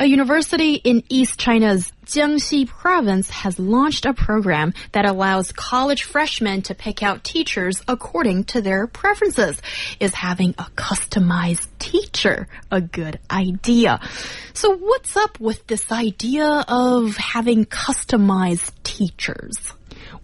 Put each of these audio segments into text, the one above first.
A university in East China's Jiangxi province has launched a program that allows college freshmen to pick out teachers according to their preferences. Is having a customized teacher a good idea? So what's up with this idea of having customized teachers?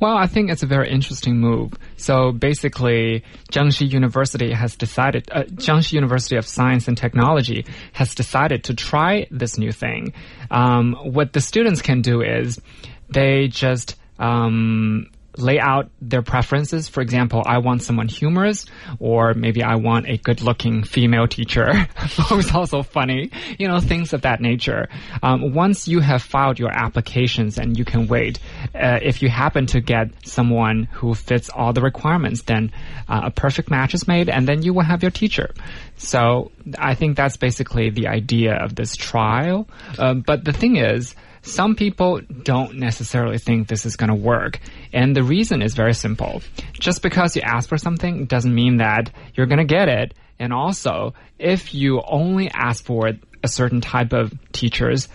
Well, I think it's a very interesting move. So basically, Jiangxi University has decided, uh, Jiangxi University of Science and Technology has decided to try this new thing. Um, what the students can do is they just um, lay out their preferences. For example, I want someone humorous, or maybe I want a good looking female teacher who's also funny, you know, things of that nature. Um, once you have filed your applications and you can wait, uh, if you happen to get someone who fits all the requirements, then uh, a perfect match is made and then you will have your teacher. So I think that's basically the idea of this trial. Um, but the thing is, some people don't necessarily think this is going to work. And the reason is very simple. Just because you ask for something doesn't mean that you're going to get it. And also, if you only ask for a certain type of teachers,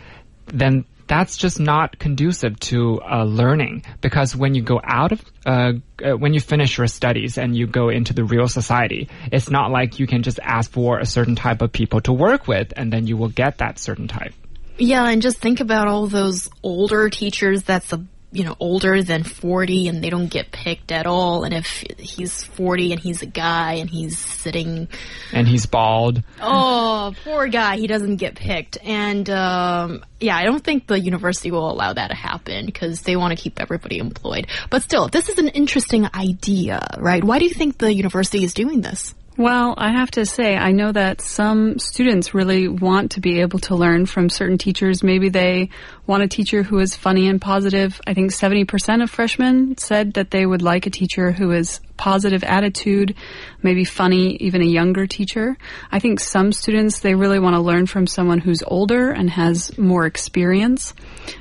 then that's just not conducive to uh, learning because when you go out of uh, uh, when you finish your studies and you go into the real society it's not like you can just ask for a certain type of people to work with and then you will get that certain type yeah, and just think about all those older teachers that's a you know older than 40 and they don't get picked at all. And if he's 40 and he's a guy and he's sitting and he's bald. Oh poor guy. He doesn't get picked. And um, yeah i don't think the university will allow that to happen because they want to keep everybody employed. But still this is an interesting idea right? Why do you think the university is doing this well, I have to say, I know that some students really want to be able to learn from certain teachers. Maybe they want a teacher who is funny and positive. I think 70% of freshmen said that they would like a teacher who is positive attitude, maybe funny, even a younger teacher. I think some students, they really want to learn from someone who's older and has more experience.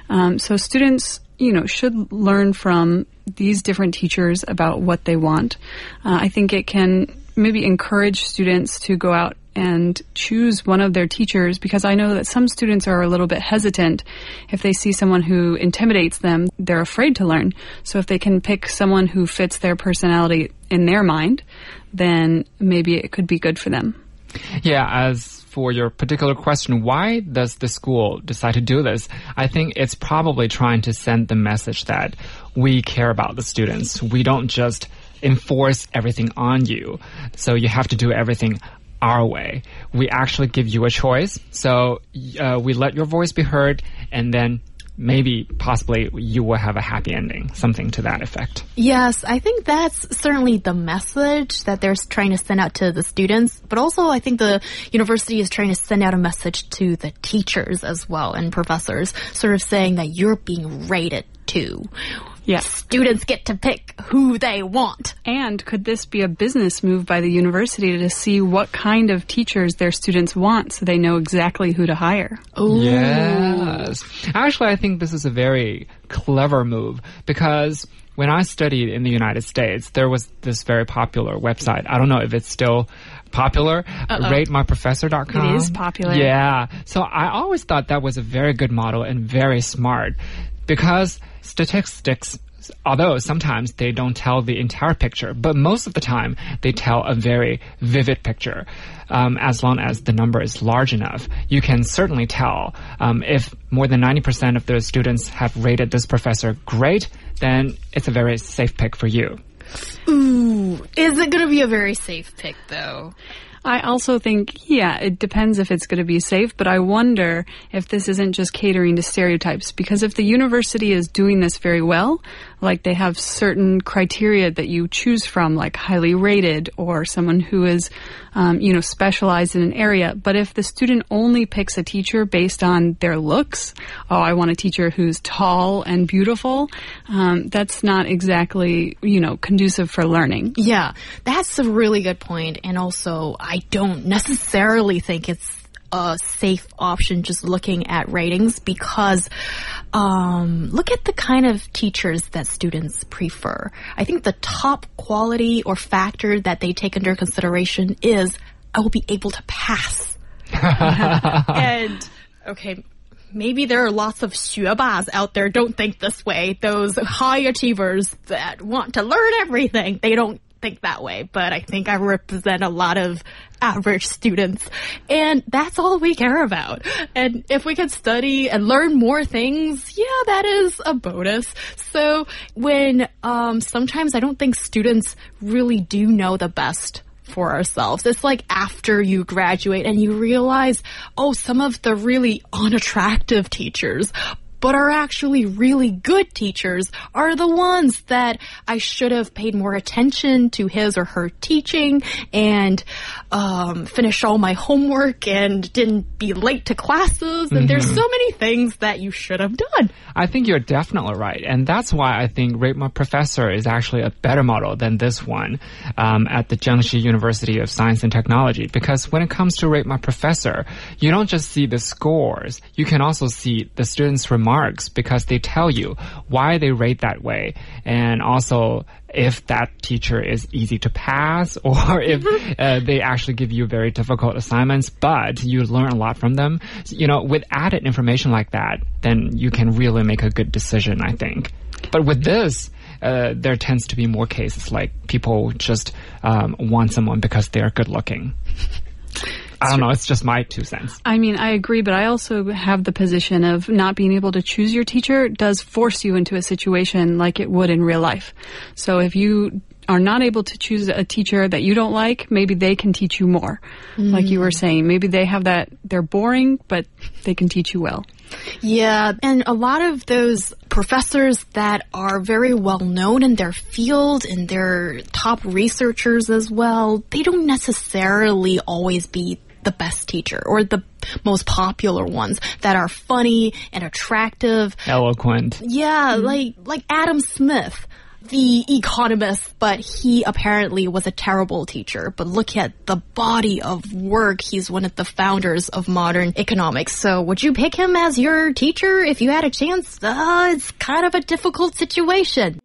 Um, so students, you know, should learn from these different teachers about what they want. Uh, I think it can maybe encourage students to go out and choose one of their teachers because I know that some students are a little bit hesitant. If they see someone who intimidates them, they're afraid to learn. So if they can pick someone who fits their personality in their mind, then maybe it could be good for them. Yeah, as for your particular question, why does the school decide to do this? I think it's probably trying to send the message that we care about the students. We don't just enforce everything on you. So you have to do everything our way. We actually give you a choice. So uh, we let your voice be heard, and then maybe possibly you will have a happy ending, something to that effect. Yes, I think that's certainly the message that they're trying to send out to the students, but also I think the university is trying to send out a message to the teachers as well and professors, sort of saying that you're being rated too. Yes. Students get to pick who they want. And could this be a business move by the university to see what kind of teachers their students want so they know exactly who to hire? Ooh. Yes. Actually, I think this is a very clever move because when I studied in the United States, there was this very popular website. I don't know if it's still popular. Uh-oh. RateMyProfessor.com. It is popular. Yeah. So I always thought that was a very good model and very smart because statistics although sometimes they don't tell the entire picture, but most of the time they tell a very vivid picture. Um, as long as the number is large enough, you can certainly tell um, if more than 90% of the students have rated this professor great, then it's a very safe pick for you. Ooh, is it going to be a very safe pick though? I also think, yeah, it depends if it's going to be safe, but I wonder if this isn't just catering to stereotypes. Because if the university is doing this very well, like they have certain criteria that you choose from, like highly rated or someone who is, um, you know, specialized in an area. But if the student only picks a teacher based on their looks, oh, I want a teacher who's tall and beautiful, um, that's not exactly, you know, conducive for learning. Yeah, that's a really good point. And also, I don't necessarily think it's a safe option just looking at ratings because um, look at the kind of teachers that students prefer. I think the top quality or factor that they take under consideration is I will be able to pass. and okay, maybe there are lots of 学霸 out there don't think this way. Those high achievers that want to learn everything. They don't think that way, but I think I represent a lot of average students. And that's all we care about. And if we can study and learn more things, yeah, that is a bonus. So when, um, sometimes I don't think students really do know the best for ourselves. It's like after you graduate and you realize, oh, some of the really unattractive teachers but are actually really good teachers are the ones that I should have paid more attention to his or her teaching and um, finish all my homework and didn't be late to classes. And mm-hmm. there's so many things that you should have done. I think you're definitely right. And that's why I think Rate My Professor is actually a better model than this one um, at the Jiangxi University of Science and Technology. Because when it comes to Rate My Professor, you don't just see the scores, you can also see the students' remarks remarks because they tell you why they rate that way and also if that teacher is easy to pass or if uh, they actually give you very difficult assignments, but you learn a lot from them. You know, with added information like that, then you can really make a good decision, I think. But with this, uh, there tends to be more cases like people just um, want someone because they're good looking. I don't know. It's just my two cents. I mean, I agree, but I also have the position of not being able to choose your teacher does force you into a situation like it would in real life. So if you are not able to choose a teacher that you don't like, maybe they can teach you more. Mm. Like you were saying, maybe they have that, they're boring, but they can teach you well. Yeah, and a lot of those professors that are very well known in their field and they're top researchers as well, they don't necessarily always be the best teacher or the most popular ones that are funny and attractive. Eloquent. Yeah, mm-hmm. like, like Adam Smith the economist, but he apparently was a terrible teacher. But look at the body of work. He's one of the founders of modern economics. So would you pick him as your teacher if you had a chance? Uh, it's kind of a difficult situation.